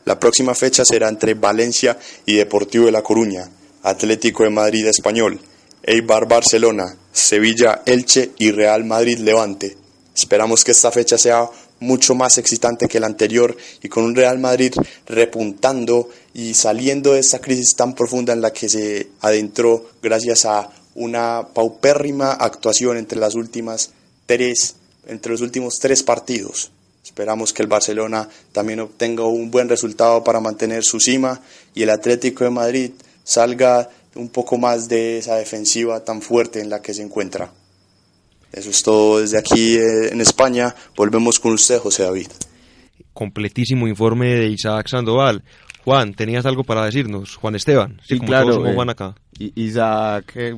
La próxima fecha será entre Valencia y Deportivo de La Coruña, Atlético de Madrid Español, Eibar Barcelona, Sevilla Elche y Real Madrid Levante. Esperamos que esta fecha sea mucho más excitante que la anterior y con un Real Madrid repuntando y saliendo de esta crisis tan profunda en la que se adentró gracias a una paupérrima actuación entre las últimas tres, entre los últimos tres partidos. Esperamos que el Barcelona también obtenga un buen resultado para mantener su cima y el Atlético de Madrid salga un poco más de esa defensiva tan fuerte en la que se encuentra. Eso es todo desde aquí eh, en España. Volvemos con usted, José David. Completísimo informe de Isaac Sandoval. Juan, ¿tenías algo para decirnos? Juan Esteban. Sí, claro. Juan acá. Isaac, eh,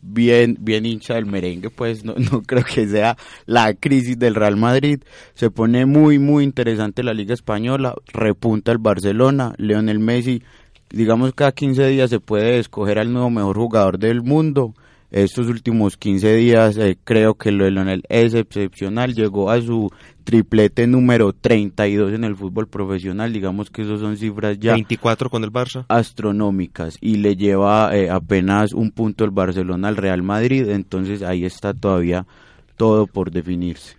bien, bien hincha del merengue, pues no, no creo que sea la crisis del Real Madrid. Se pone muy, muy interesante la Liga Española, repunta el Barcelona, Leonel Messi, digamos cada 15 días se puede escoger al nuevo mejor jugador del mundo estos últimos 15 días eh, creo que lo de Lionel es excepcional, llegó a su triplete número 32 en el fútbol profesional, digamos que esos son cifras ya 24 con el Barça astronómicas y le lleva eh, apenas un punto el Barcelona al Real Madrid, entonces ahí está todavía todo por definirse.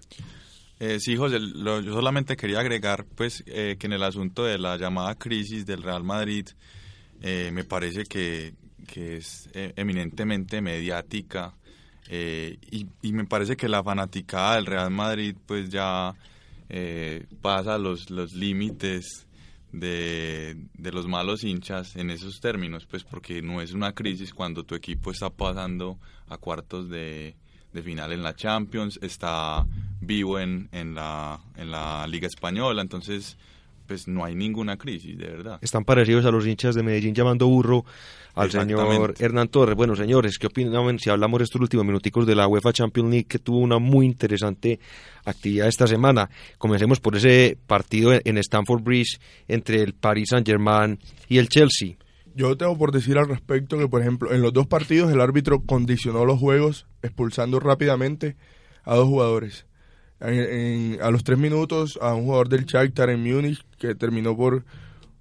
Eh, sí, José, yo solamente quería agregar pues que en el asunto de la llamada crisis del Real Madrid me parece que que es eh, eminentemente mediática eh, y, me parece que la fanaticada del Real Madrid pues ya eh, pasa los, los límites de, de, los malos hinchas en esos términos, pues porque no es una crisis cuando tu equipo está pasando a cuartos de, de final en la Champions, está vivo en, en, la, en la Liga Española, entonces pues no hay ninguna crisis, de verdad. Están parecidos a los hinchas de Medellín llamando burro al señor Hernán Torres. Bueno, señores, ¿qué opinan si hablamos de estos últimos minuticos de la UEFA Champions League que tuvo una muy interesante actividad esta semana? Comencemos por ese partido en Stamford Bridge entre el Paris Saint-Germain y el Chelsea. Yo tengo por decir al respecto que, por ejemplo, en los dos partidos el árbitro condicionó los juegos expulsando rápidamente a dos jugadores a los tres minutos a un jugador del Shakhtar en Múnich que terminó por,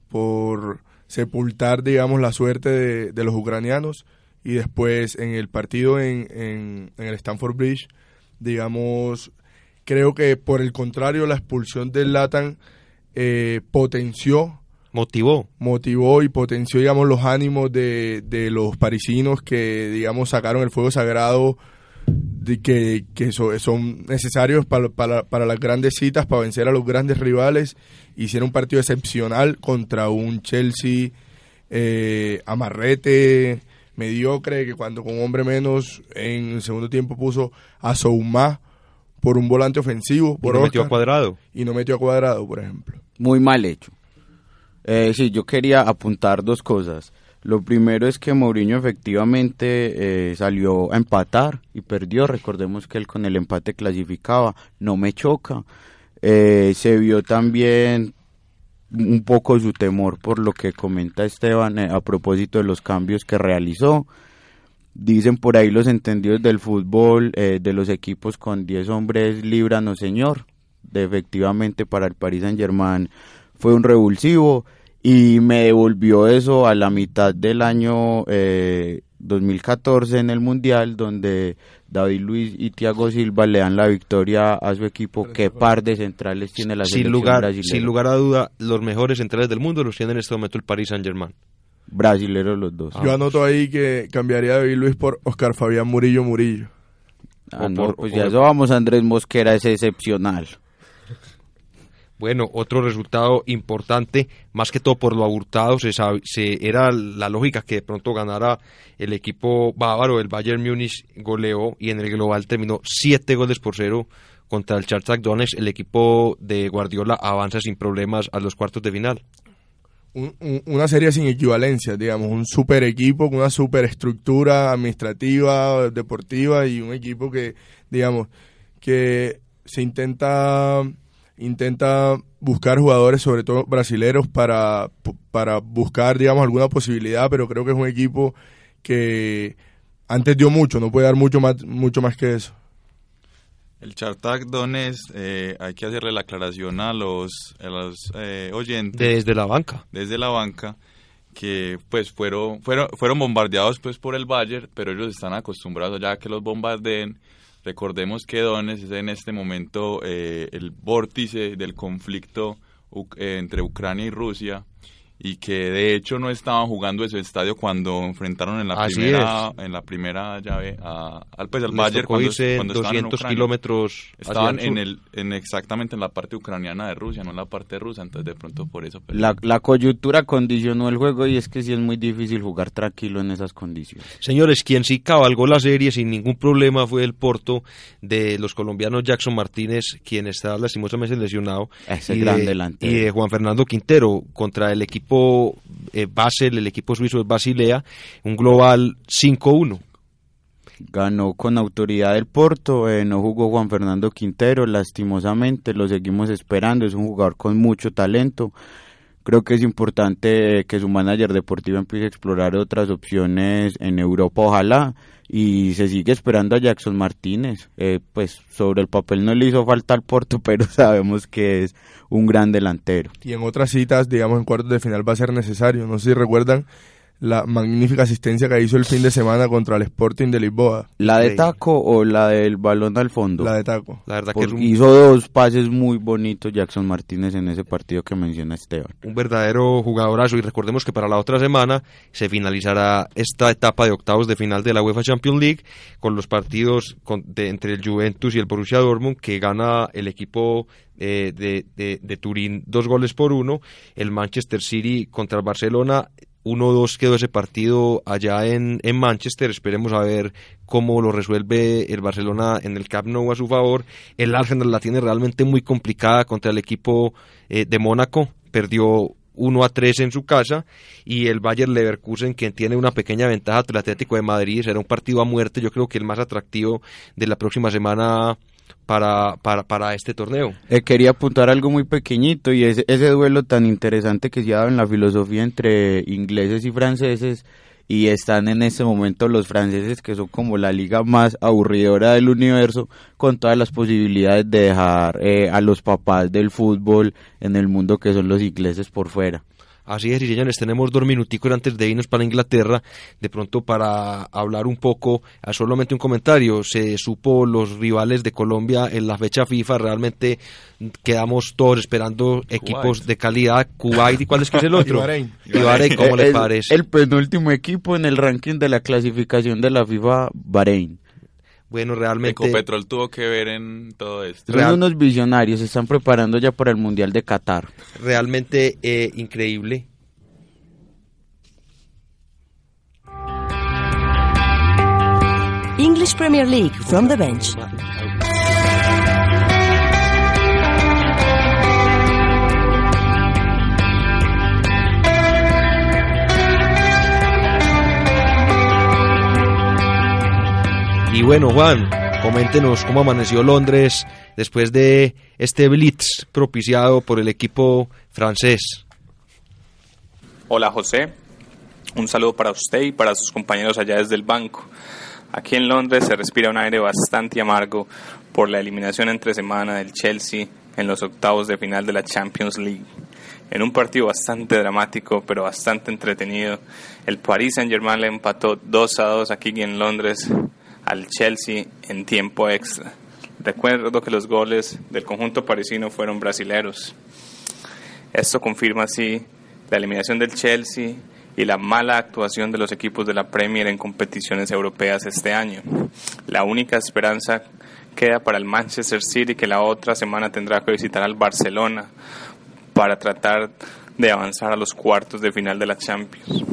por sepultar, digamos, la suerte de, los ucranianos. Y después en el partido en, en, el Stanford Bridge, digamos, creo que por el contrario la expulsión del Latan eh, potenció motivó. motivó y potenció digamos los ánimos de, de los parisinos que digamos sacaron el fuego sagrado que, que son necesarios para, para, las grandes citas, para vencer a los grandes rivales. Hicieron un partido excepcional contra un Chelsea eh, amarrete, mediocre, que cuando con hombre menos en el segundo tiempo puso a Souma por un volante ofensivo. Por y no metió a cuadrado. Y no metió a cuadrado, por ejemplo. Muy mal hecho. Eh, sí, yo quería apuntar dos cosas. Lo primero es que Mourinho efectivamente eh, salió a empatar y perdió. Recordemos que él con el empate clasificaba. No me choca. Eh, se vio también un poco su temor por lo que comenta Esteban eh, a propósito de los cambios que realizó. Dicen por ahí los entendidos del fútbol de los equipos con 10 hombres, líbranos señor. Efectivamente para el Paris Saint Germain fue un revulsivo y me devolvió eso a la mitad del año eh, 2014 en el Mundial, donde David Luis y Thiago Silva le dan la victoria a su equipo. ¿Qué par de centrales tiene la sin selección lugar, brasilera? sin lugar a duda, los mejores centrales del mundo los tiene en este momento el Paris Saint-Germain. Brasileros los dos. Yo anoto ahí que cambiaría a David Luis por Oscar Fabián Murillo Murillo. Ah, o no, por- pues ya eso vamos, Andrés Mosquera es excepcional. Bueno, otro resultado importante, más que todo por lo abultado, se, era la lógica que de pronto ganara el equipo bávaro, el Bayern Múnich goleó y en el global terminó siete goles por cero contra el Shakhtar Donetsk. El equipo de Guardiola avanza sin problemas a los cuartos de final. Un- un- una serie sin equivalencias, digamos, un super equipo una super estructura administrativa, deportiva y un equipo que, digamos, que se intenta intenta buscar jugadores, sobre todo brasileros, para, para buscar, digamos, alguna posibilidad, pero creo que es un equipo que antes dio mucho, no puede dar mucho más, mucho más que eso. El Chartak Donetsk, eh, hay que hacerle la aclaración a los, a los eh, oyentes Desde la banca. desde la banca que pues fueron fueron fueron bombardeados pues por el Bayern, pero ellos están acostumbrados ya a que los bombardeen. Recordemos que Donetsk es en este momento eh, el vórtice del conflicto eh, entre Ucrania y Rusia y que de hecho no estaban jugando ese estadio cuando enfrentaron en la Así primera en la primera llave a, al pues al Les Bayern cuando, cuando estaban en 200 Ucrania. kilómetros hacia estaban el en el en exactamente en la parte ucraniana de Rusia no en la parte rusa entonces de pronto por eso pues, La, la coyuntura condicionó el juego y es que sí es muy difícil jugar tranquilo en esas condiciones. Señores, quien sí cabalgó la serie sin ningún problema fue el Porto de los colombianos Jackson Martínez, quien está lastimosamente lesionado. Ese y gran de, delantero. Y de Juan Fernando Quintero contra el equipo eh, Basel, el equipo suizo de Basilea, un global 5-1. Ganó con autoridad el Porto, eh, no jugó Juan Fernando Quintero, lastimosamente, lo seguimos esperando, es un jugador con mucho talento. Creo que es importante que su manager deportivo empiece a explorar otras opciones en Europa, ojalá, y se sigue esperando a Jackson Martínez. Eh, pues sobre el papel no le hizo falta al Porto, pero sabemos que es un gran delantero. Y en otras citas, digamos, en cuartos de final va a ser necesario. No sé si recuerdan la magnífica asistencia que hizo el fin de semana contra el Sporting de Lisboa. ¿La de taco o la del balón al fondo? La de taco. La verdad que un, hizo dos pases muy bonitos Jackson Martínez en ese partido que menciona Esteban. un verdadero jugadorazo y recordemos que para la otra semana se finalizará esta etapa de octavos de final de la UEFA Champions League con los partidos con- de- entre el Juventus y el Borussia Dortmund que gana el equipo eh, de, de- de Turín dos goles por uno, el Manchester City contra el Barcelona 1-2 quedó ese partido allá en, en Manchester. Esperemos a ver cómo lo resuelve el Barcelona en el Camp Nou a su favor. El Arsenal la tiene realmente muy complicada contra el equipo eh, de Mónaco. Perdió 1 a 3 en su casa y el Bayern Leverkusen que tiene una pequeña ventaja ante el Atlético de Madrid será un partido a muerte yo creo que el más atractivo de la próxima semana para, para, para este torneo Eh, quería apuntar algo muy pequeñito y es ese duelo tan interesante que se ha dado en la filosofía entre ingleses y franceses y están en este momento los franceses que son como la liga más aburridora del universo con todas las posibilidades de dejar eh, a los papás del fútbol en el mundo que son los ingleses por fuera. Así es, y señores, tenemos dos minuticos antes de irnos para Inglaterra, de pronto para hablar un poco, a solamente un comentario, se supo los rivales de Colombia en la fecha FIFA, realmente quedamos todos esperando equipos de calidad, Kuwait y cuál es que es el otro, Y Bahrein. Y Bahrein, ¿cómo le El- parece? El penúltimo equipo en el ranking de la clasificación de la FIFA, Bahrein. Bueno, realmente... Ecopetrol tuvo que ver en todo esto. Son unos visionarios, se están preparando ya para el Mundial de Qatar. realmente eh, increíble. English Premier League from the bench. Y bueno, Juan, coméntenos cómo amaneció Londres después de este blitz propiciado por el equipo francés. Hola José, un saludo para usted y para sus compañeros allá desde el banco. Aquí en Londres se respira un aire bastante amargo por la eliminación entre semana del Chelsea en los octavos de final de la Champions League. En un partido bastante dramático, pero bastante entretenido, el Paris Saint-Germain le empató 2 a 2 aquí en Londres al Chelsea en tiempo extra. Recuerdo que los goles del conjunto parisino fueron brasileros. Esto confirma así la eliminación del Chelsea y la mala actuación de los equipos de la Premier en competiciones europeas este año. La única esperanza queda para el Manchester City que la otra semana tendrá que visitar al Barcelona para tratar de avanzar a los cuartos de final de la Champions.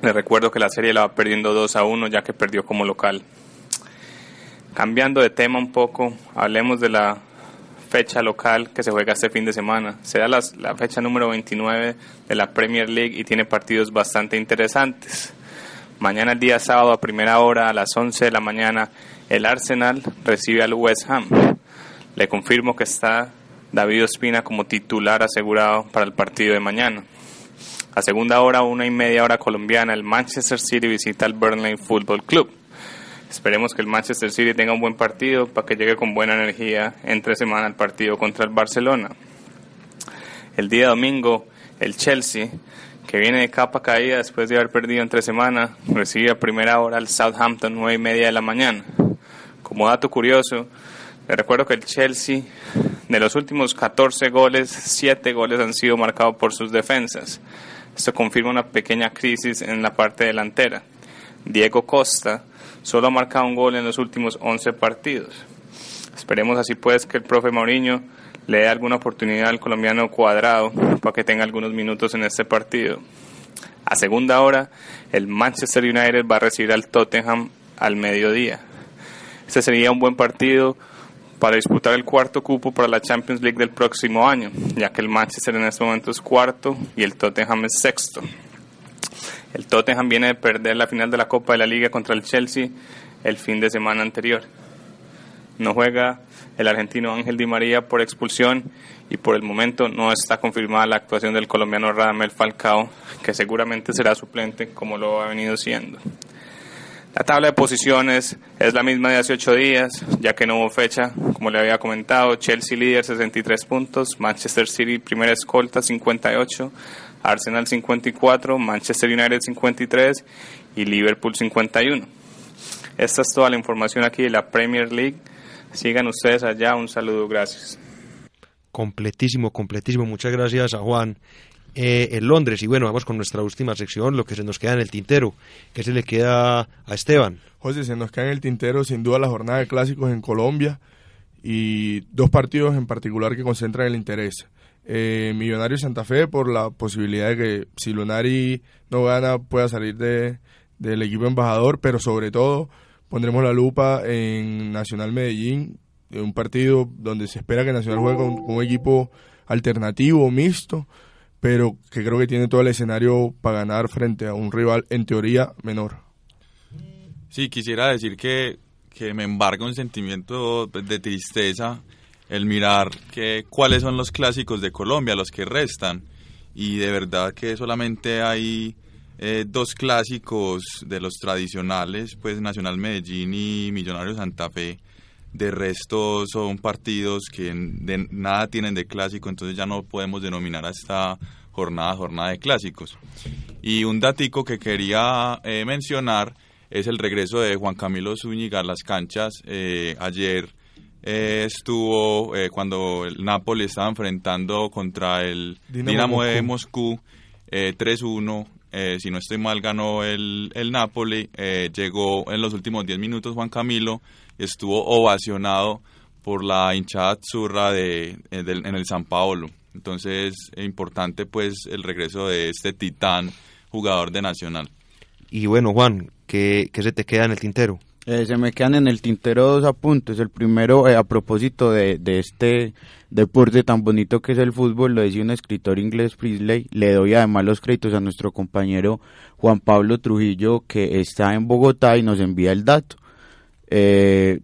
Les recuerdo que la serie la va perdiendo 2 a 1 ya que perdió como local. Cambiando de tema un poco, hablemos de la fecha local que se juega este fin de semana. Será la, fecha número 29 de la Premier League y tiene partidos bastante interesantes. Mañana el día sábado a primera hora a las 11 de la mañana el Arsenal recibe al West Ham. Le confirmo que está David Ospina como titular asegurado para el partido de mañana. A segunda hora, una y media hora colombiana, el Manchester City visita al Burnley Football Club. Esperemos que el Manchester City tenga un buen partido para que llegue con buena energía entre semana al partido contra el Barcelona. El día domingo, el Chelsea, que viene de capa caída después de haber perdido entre semana, recibe a primera hora al Southampton, nueve y media de la mañana. Como dato curioso, le recuerdo que el Chelsea, de los últimos 14 goles, 7 goles han sido marcados por sus defensas. Esto confirma una pequeña crisis en la parte delantera. Diego Costa solo ha marcado un gol en los últimos 11 partidos. Esperemos así pues que el profe Mauriño le dé alguna oportunidad al colombiano cuadrado para que tenga algunos minutos en este partido. A segunda hora, el Manchester United va a recibir al Tottenham al mediodía. Este sería un buen partido para disputar el cuarto cupo para la Champions League del próximo año, ya que el Manchester en este momento es cuarto y el Tottenham es sexto. El Tottenham viene de perder la final de la Copa de la Liga contra el Chelsea el fin de semana anterior. No juega el argentino Ángel Di María por expulsión y por el momento no está confirmada la actuación del colombiano Radamel Falcao, que seguramente será suplente como lo ha venido siendo. La tabla de posiciones es la misma de hace ocho días, ya que no hubo fecha, como le había comentado. Chelsea líder 63 puntos, Manchester City primera escolta 58, Arsenal 54, Manchester United 53 y Liverpool 51. Esta es toda la información aquí de la Premier League. Sigan ustedes allá, un saludo, gracias. Completísimo, completísimo. Muchas gracias a Juan eh, en Londres. Y bueno, vamos con nuestra última sección, lo que se nos queda en el tintero. ¿Qué se le queda a Esteban? José, se nos queda en el tintero sin duda la jornada de clásicos en Colombia y dos partidos en particular que concentran el interés. Eh, Millonario Santa Fe por la posibilidad de que si Lunari no gana pueda salir de, del equipo embajador, pero sobre todo pondremos la lupa en Nacional Medellín, un partido donde se espera que Nacional juegue con, con un equipo alternativo, mixto, pero que creo que tiene todo el escenario para ganar frente a un rival en teoría menor. Sí, quisiera decir que, que me embarga un sentimiento de tristeza el mirar que cuáles son los clásicos de Colombia, los que restan, y de verdad que solamente hay eh, dos clásicos de los tradicionales, pues Nacional Medellín y Millonario Santa Fe. De resto son partidos que de nada tienen de clásico, entonces ya no podemos denominar a esta jornada jornada de clásicos. Y un datico que quería eh, mencionar es el regreso de Juan Camilo Zúñiga a las canchas. Eh, ayer eh, estuvo eh, cuando el Napoli estaba enfrentando contra el Dinamo, de Moscú 3-1. si no estoy mal, ganó el, el Napoli. llegó en los últimos 10 minutos Juan Camilo estuvo ovacionado por la hinchada zurra de, en el San Paolo. Entonces es importante pues el regreso de este titán jugador de Nacional. Y bueno, Juan, ¿qué, qué se te queda en el tintero? Eh, se me quedan en el tintero dos apuntes. El primero, eh, a propósito de, de, este deporte tan bonito que es el fútbol, lo decía un escritor inglés, Priestley. Le doy además los créditos a nuestro compañero Juan Pablo Trujillo, que está en Bogotá y nos envía el dato. Eh,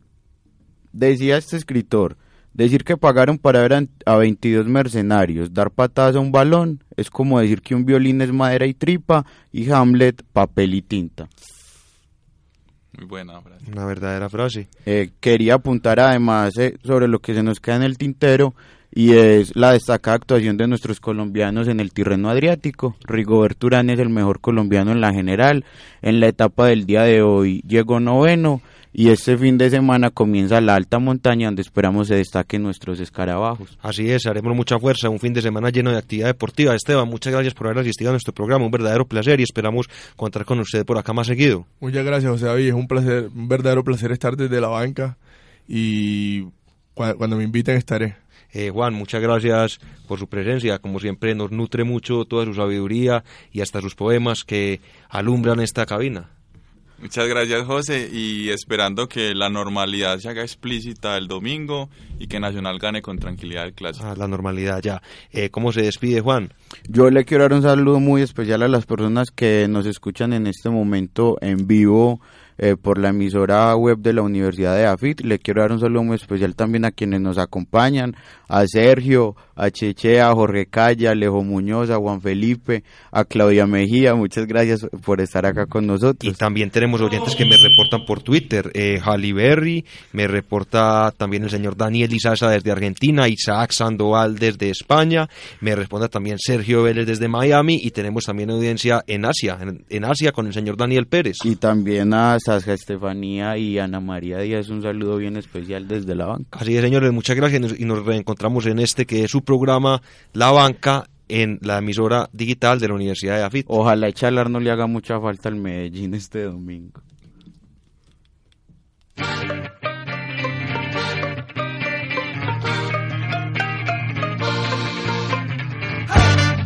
decía este escritor, decir que pagaron para ver a 22 mercenarios, dar patadas a un balón, es como decir que un violín es madera y tripa y Hamlet papel y tinta. Muy buena frase. Una verdadera frase. Eh, quería apuntar además eh, sobre lo que se nos queda en el tintero, y es la destacada actuación de nuestros colombianos en el Tirreno Adriático. Rigoberto Urán es el mejor colombiano en la general. En la etapa del día de hoy llegó noveno y este fin de semana comienza la alta montaña donde esperamos se destaquen nuestros escarabajos. Así es, haremos mucha fuerza, un fin de semana lleno de actividad deportiva. Esteban, muchas gracias por haber asistido a nuestro programa, un verdadero placer y esperamos contar con usted por acá más seguido. Muchas gracias, José David, es un placer, un verdadero placer estar desde la banca y cuando me inviten estaré. Eh, Juan, muchas gracias por su presencia. Como siempre, nos nutre mucho toda su sabiduría y hasta sus poemas que alumbran esta cabina. Muchas gracias José y esperando que la normalidad se haga explícita el domingo y que Nacional gane con tranquilidad el clásico. Ah, la normalidad ya. Eh, ¿Cómo se despide Juan? Yo le quiero dar un saludo muy especial a las personas que nos escuchan en este momento en vivo eh, por la emisora web de la Universidad de AFIT. Le quiero dar un saludo muy especial también a quienes nos acompañan, a Sergio, a Cheche, a Jorge Calla, a Alejo Muñoz, a Juan Felipe, a Claudia Mejía. Muchas gracias por estar acá con nosotros. Y también tenemos oyentes que me reportan por Twitter. Eh, Berry, me reporta también el señor Daniel Isaza desde Argentina, Isaac Sandoval desde España, me responde también Sergio Vélez desde Miami y tenemos también audiencia en Asia, en, en Asia con el señor Daniel Pérez. Y también a Sasha Estefanía y Ana María Díaz, un saludo bien especial desde la banca. Así es, señores, muchas gracias y nos reencontramos en este que es su programa La Banca en la emisora digital de la Universidad de Afit. Ojalá Chalar no le haga mucha falta al Medellín este domingo.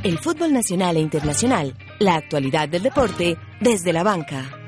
El fútbol nacional e internacional, la actualidad del deporte desde la banca.